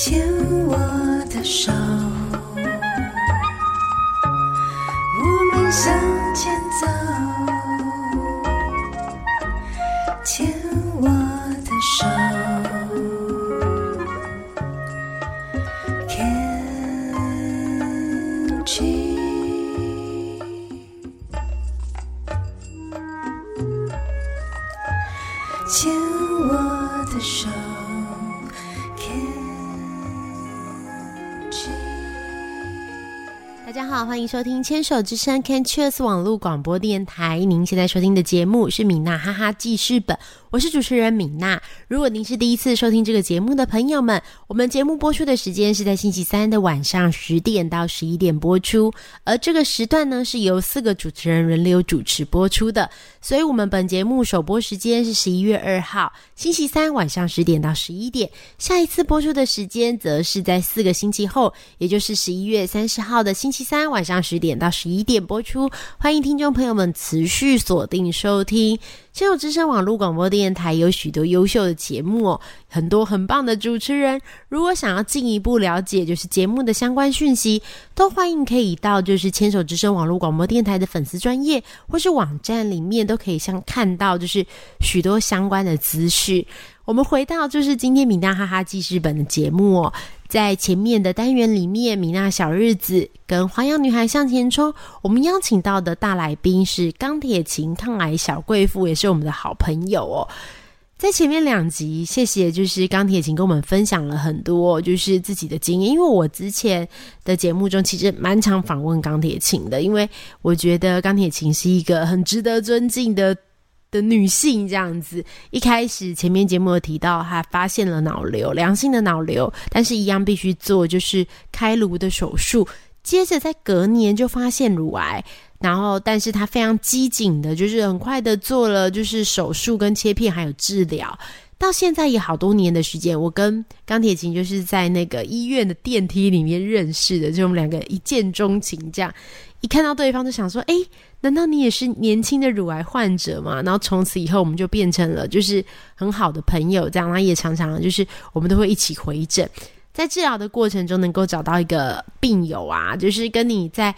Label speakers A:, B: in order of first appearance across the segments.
A: 牵我的手，
B: 好，欢迎收听牵手之声 CANCHERS 网络广播电台。您现在收听的节目是米娜哈哈记事本，我是主持人米娜。如果您是第一次收听这个节目的朋友们，我们节目播出的时间是在星期三的晚上十点到十一点播出，而这个时段呢是由四个主持人轮流主持播出的。所以，我们本节目首播时间是十一月二号星期三晚上十点到十一点，下一次播出的时间则是在四个星期后，也就是十一月三十号的星期三晚上十点到十一点播出。欢迎听众朋友们持续锁定收听。千有之声网络广播电台有许多优秀的节目哦，很多很棒的主持人。如果想要进一步了解就是节目的相关讯息，都欢迎可以到就是牵手之声网络广播电台的粉丝专业或是网站里面，都可以像看到就是许多相关的资讯。我们回到就是今天米娜哈哈记事本的节目哦，在前面的单元里面，米娜小日子跟花样女孩向前冲，我们邀请到的大来宾是钢铁琴抗癌小贵妇，也是我们的好朋友哦。在前面两集，谢谢就是钢铁琴跟我们分享了很多就是自己的经验，因为我之前的节目中其实蛮常访问钢铁琴的，因为我觉得钢铁琴是一个很值得尊敬的。的女性这样子，一开始前面节目有提到，她发现了脑瘤，良性的脑瘤，但是一样必须做就是开颅的手术，接着在隔年就发现乳癌，然后但是她非常机警的，就是很快的做了就是手术跟切片还有治疗，到现在也好多年的时间，我跟钢铁琴就是在那个医院的电梯里面认识的，就我们两个一见钟情，这样一看到对方就想说，哎。难道你也是年轻的乳癌患者吗？然后从此以后，我们就变成了就是很好的朋友，这样。他也常常就是我们都会一起回诊，在治疗的过程中，能够找到一个病友啊，就是跟你在。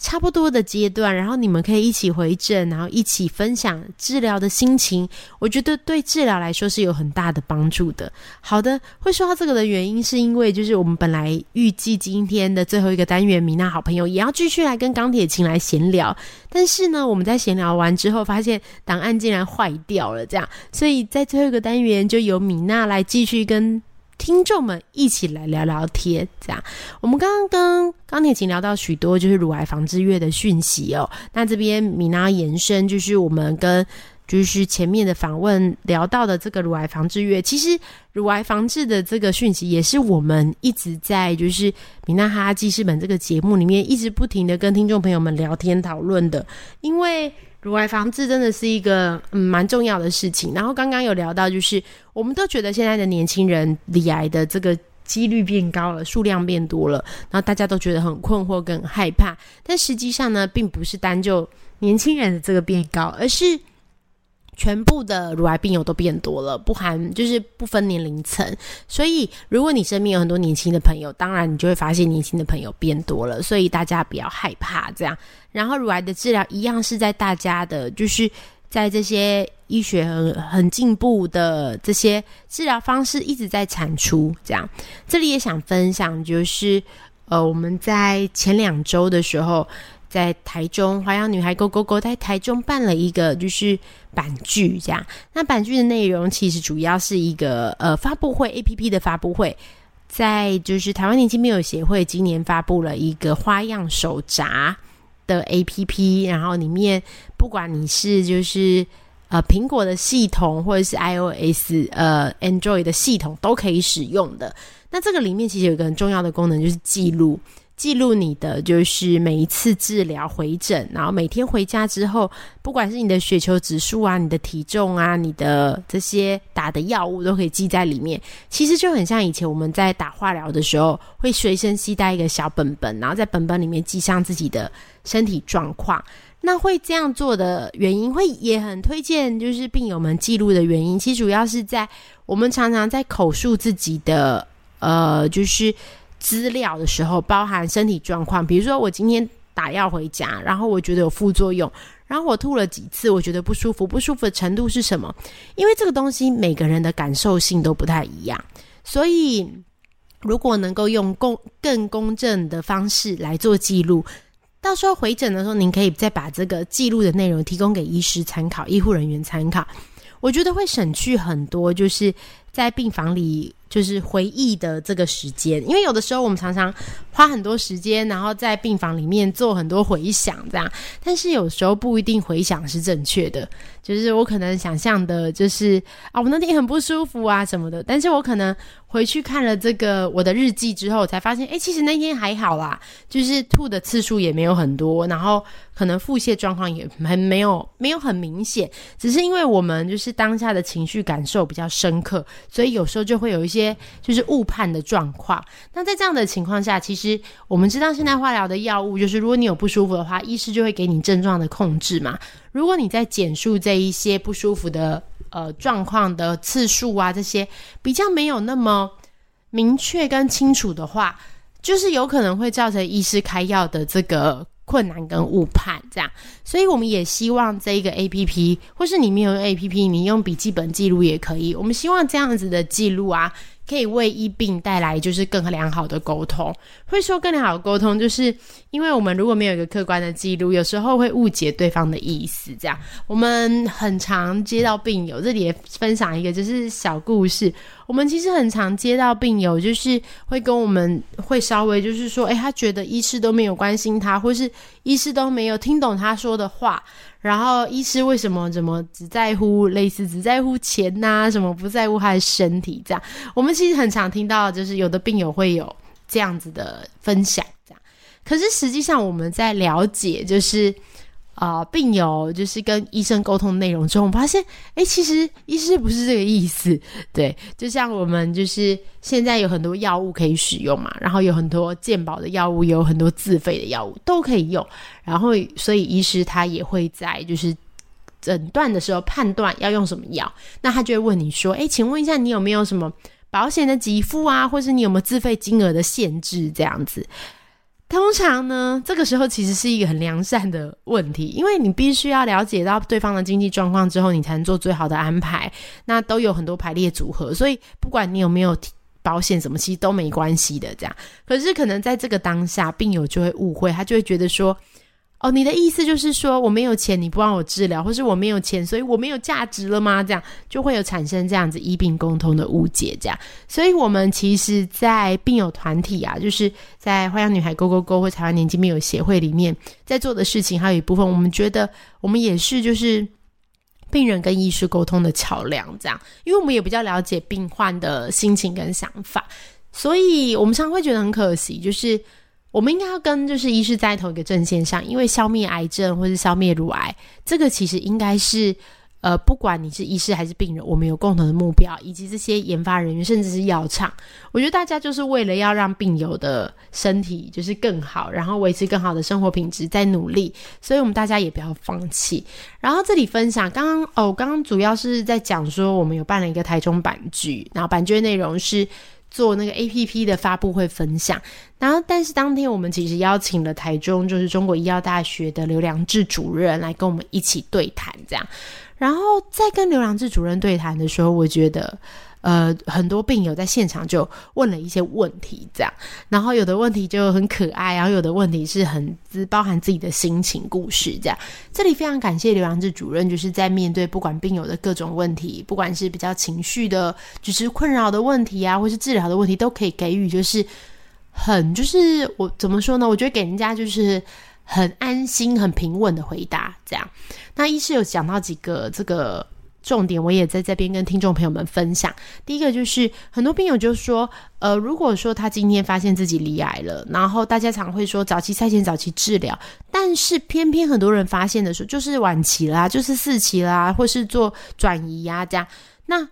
B: 差不多的阶段，然后你们可以一起回诊，然后一起分享治疗的心情。我觉得对治疗来说是有很大的帮助的。好的，会说到这个的原因，是因为就是我们本来预计今天的最后一个单元，米娜好朋友也要继续来跟钢铁琴来闲聊，但是呢，我们在闲聊完之后，发现档案竟然坏掉了，这样，所以在最后一个单元就由米娜来继续跟。听众们一起来聊聊天，这样。我们刚刚跟钢铁琴聊到许多就是乳癌防治月的讯息哦。那这边米娜延伸，就是我们跟就是前面的访问聊到的这个乳癌防治月，其实乳癌防治的这个讯息，也是我们一直在就是米娜哈哈记事本这个节目里面一直不停的跟听众朋友们聊天讨论的，因为。乳癌防治真的是一个嗯蛮重要的事情。然后刚刚有聊到，就是我们都觉得现在的年轻人罹癌的这个几率变高了，数量变多了，然后大家都觉得很困惑跟害怕。但实际上呢，并不是单就年轻人的这个变高，而是。全部的乳癌病友都变多了，不含就是不分年龄层，所以如果你身边有很多年轻的朋友，当然你就会发现年轻的朋友变多了，所以大家不要害怕这样。然后乳癌的治疗一样是在大家的，就是在这些医学很很进步的这些治疗方式一直在产出这样。这里也想分享，就是呃我们在前两周的时候。在台中花样女孩 Go Go Go 在台中办了一个就是板剧，这样。那板剧的内容其实主要是一个呃发布会 A P P 的发布会，在就是台湾年轻病友协会今年发布了一个花样手札的 A P P，然后里面不管你是就是呃苹果的系统或者是 I O S 呃 Android 的系统都可以使用的。那这个里面其实有一个很重要的功能，就是记录。记录你的就是每一次治疗回诊，然后每天回家之后，不管是你的血球指数啊、你的体重啊、你的这些打的药物都可以记在里面。其实就很像以前我们在打化疗的时候，会随身携带一个小本本，然后在本本里面记上自己的身体状况。那会这样做的原因，会也很推荐就是病友们记录的原因，其实主要是在我们常常在口述自己的。呃，就是资料的时候，包含身体状况，比如说我今天打药回家，然后我觉得有副作用，然后我吐了几次，我觉得不舒服，不舒服的程度是什么？因为这个东西每个人的感受性都不太一样，所以如果能够用公更公正的方式来做记录。到时候回诊的时候，您可以再把这个记录的内容提供给医师参考、医护人员参考，我觉得会省去很多，就是在病房里。就是回忆的这个时间，因为有的时候我们常常花很多时间，然后在病房里面做很多回想，这样，但是有时候不一定回想是正确的。就是我可能想象的，就是啊，我那天很不舒服啊什么的，但是我可能回去看了这个我的日记之后，才发现，哎，其实那天还好啦，就是吐的次数也没有很多，然后可能腹泻状况也很没有没有很明显，只是因为我们就是当下的情绪感受比较深刻，所以有时候就会有一些。就是误判的状况。那在这样的情况下，其实我们知道现代化疗的药物，就是如果你有不舒服的话，医师就会给你症状的控制嘛。如果你在减速这一些不舒服的呃状况的次数啊，这些比较没有那么明确跟清楚的话，就是有可能会造成医师开药的这个。困难跟误判这样，所以我们也希望这一个 A P P，或是你没有 A P P，你用笔记本记录也可以。我们希望这样子的记录啊。可以为医病带来就是更良好的沟通。会说更良好的沟通，就是因为我们如果没有一个客观的记录，有时候会误解对方的意思。这样，我们很常接到病友，这里也分享一个就是小故事。我们其实很常接到病友，就是会跟我们会稍微就是说，诶，他觉得医师都没有关心他，或是医师都没有听懂他说的话。然后医师为什么怎么只在乎类似只在乎钱呐？什么不在乎他的身体？这样，我们其实很常听到，就是有的病友会有这样子的分享，这样。可是实际上我们在了解，就是。啊，病友就是跟医生沟通内容之后，我发现，哎，其实医师不是这个意思。对，就像我们就是现在有很多药物可以使用嘛，然后有很多健保的药物，有很多自费的药物都可以用。然后，所以医师他也会在就是诊断的时候判断要用什么药，那他就会问你说，哎，请问一下，你有没有什么保险的给付啊，或是你有没有自费金额的限制这样子？通常呢，这个时候其实是一个很良善的问题，因为你必须要了解到对方的经济状况之后，你才能做最好的安排。那都有很多排列组合，所以不管你有没有保险什么，其实都没关系的。这样，可是可能在这个当下，病友就会误会，他就会觉得说。哦，你的意思就是说我没有钱，你不帮我治疗，或是我没有钱，所以我没有价值了吗？这样就会有产生这样子医病沟通的误解，这样。所以，我们其实，在病友团体啊，就是在花样女孩勾勾勾或台湾年轻病友协会里面，在做的事情，还有一部分，我们觉得我们也是就是病人跟医师沟通的桥梁，这样，因为我们也比较了解病患的心情跟想法，所以我们常常会觉得很可惜，就是。我们应该要跟就是医师在同一个阵线上，因为消灭癌症或是消灭乳癌，这个其实应该是呃，不管你是医师还是病人，我们有共同的目标，以及这些研发人员甚至是药厂，我觉得大家就是为了要让病友的身体就是更好，然后维持更好的生活品质在努力，所以我们大家也不要放弃。然后这里分享，刚刚哦，刚刚主要是在讲说我们有办了一个台中版剧，然后版剧的内容是。做那个 A P P 的发布会分享，然后但是当天我们其实邀请了台中就是中国医药大学的刘良志主任来跟我们一起对谈，这样，然后在跟刘良志主任对谈的时候，我觉得。呃，很多病友在现场就问了一些问题，这样，然后有的问题就很可爱，然后有的问题是很包含自己的心情故事，这样。这里非常感谢刘阳志主任，就是在面对不管病友的各种问题，不管是比较情绪的，就是困扰的问题啊，或是治疗的问题，都可以给予就是很就是我怎么说呢？我觉得给人家就是很安心、很平稳的回答，这样。那医师有讲到几个这个。重点我也在这边跟听众朋友们分享。第一个就是很多病友就说，呃，如果说他今天发现自己罹癌了，然后大家常会说早期筛检、早期治疗，但是偏偏很多人发现的时候就是晚期啦，就是四期啦，或是做转移呀这样。那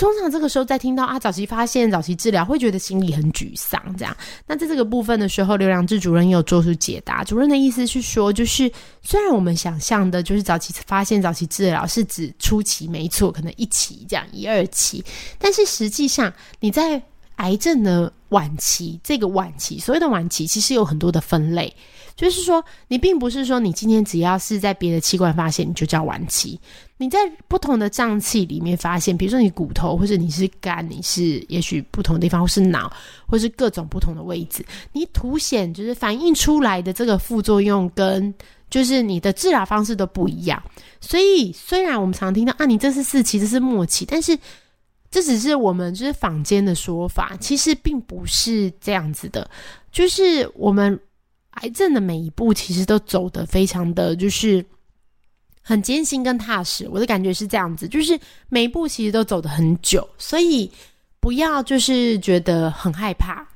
B: 通常这个时候在听到啊早期发现、早期治疗，会觉得心里很沮丧。这样，那在这个部分的时候，刘良志主任也有做出解答。主任的意思是说，就是虽然我们想象的，就是早期发现、早期治疗是指初期，没错，可能一期这样，一二期，但是实际上你在癌症的晚期，这个晚期所谓的晚期，其实有很多的分类，就是说你并不是说你今天只要是在别的器官发现，你就叫晚期。你在不同的脏器里面发现，比如说你骨头，或者你是肝，你是也许不同的地方，或是脑，或是各种不同的位置，你凸显就是反映出来的这个副作用跟。就是你的治疗方式都不一样，所以虽然我们常听到啊，你这是四期，这是末期，但是这只是我们就是坊间的说法，其实并不是这样子的。就是我们癌症的每一步，其实都走得非常的就是很艰辛跟踏实。我的感觉是这样子，就是每一步其实都走得很久，所以不要就是觉得很害怕。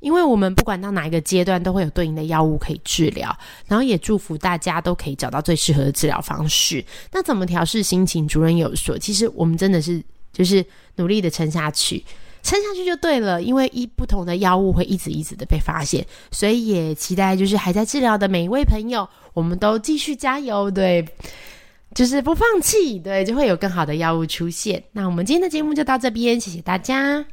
B: 因为我们不管到哪一个阶段，都会有对应的药物可以治疗，然后也祝福大家都可以找到最适合的治疗方式。那怎么调试心情？主任有说，其实我们真的是就是努力的撑下去，撑下去就对了。因为一不同的药物会一直一直的被发现，所以也期待就是还在治疗的每一位朋友，我们都继续加油，对，就是不放弃，对，就会有更好的药物出现。那我们今天的节目就到这边，谢谢大家。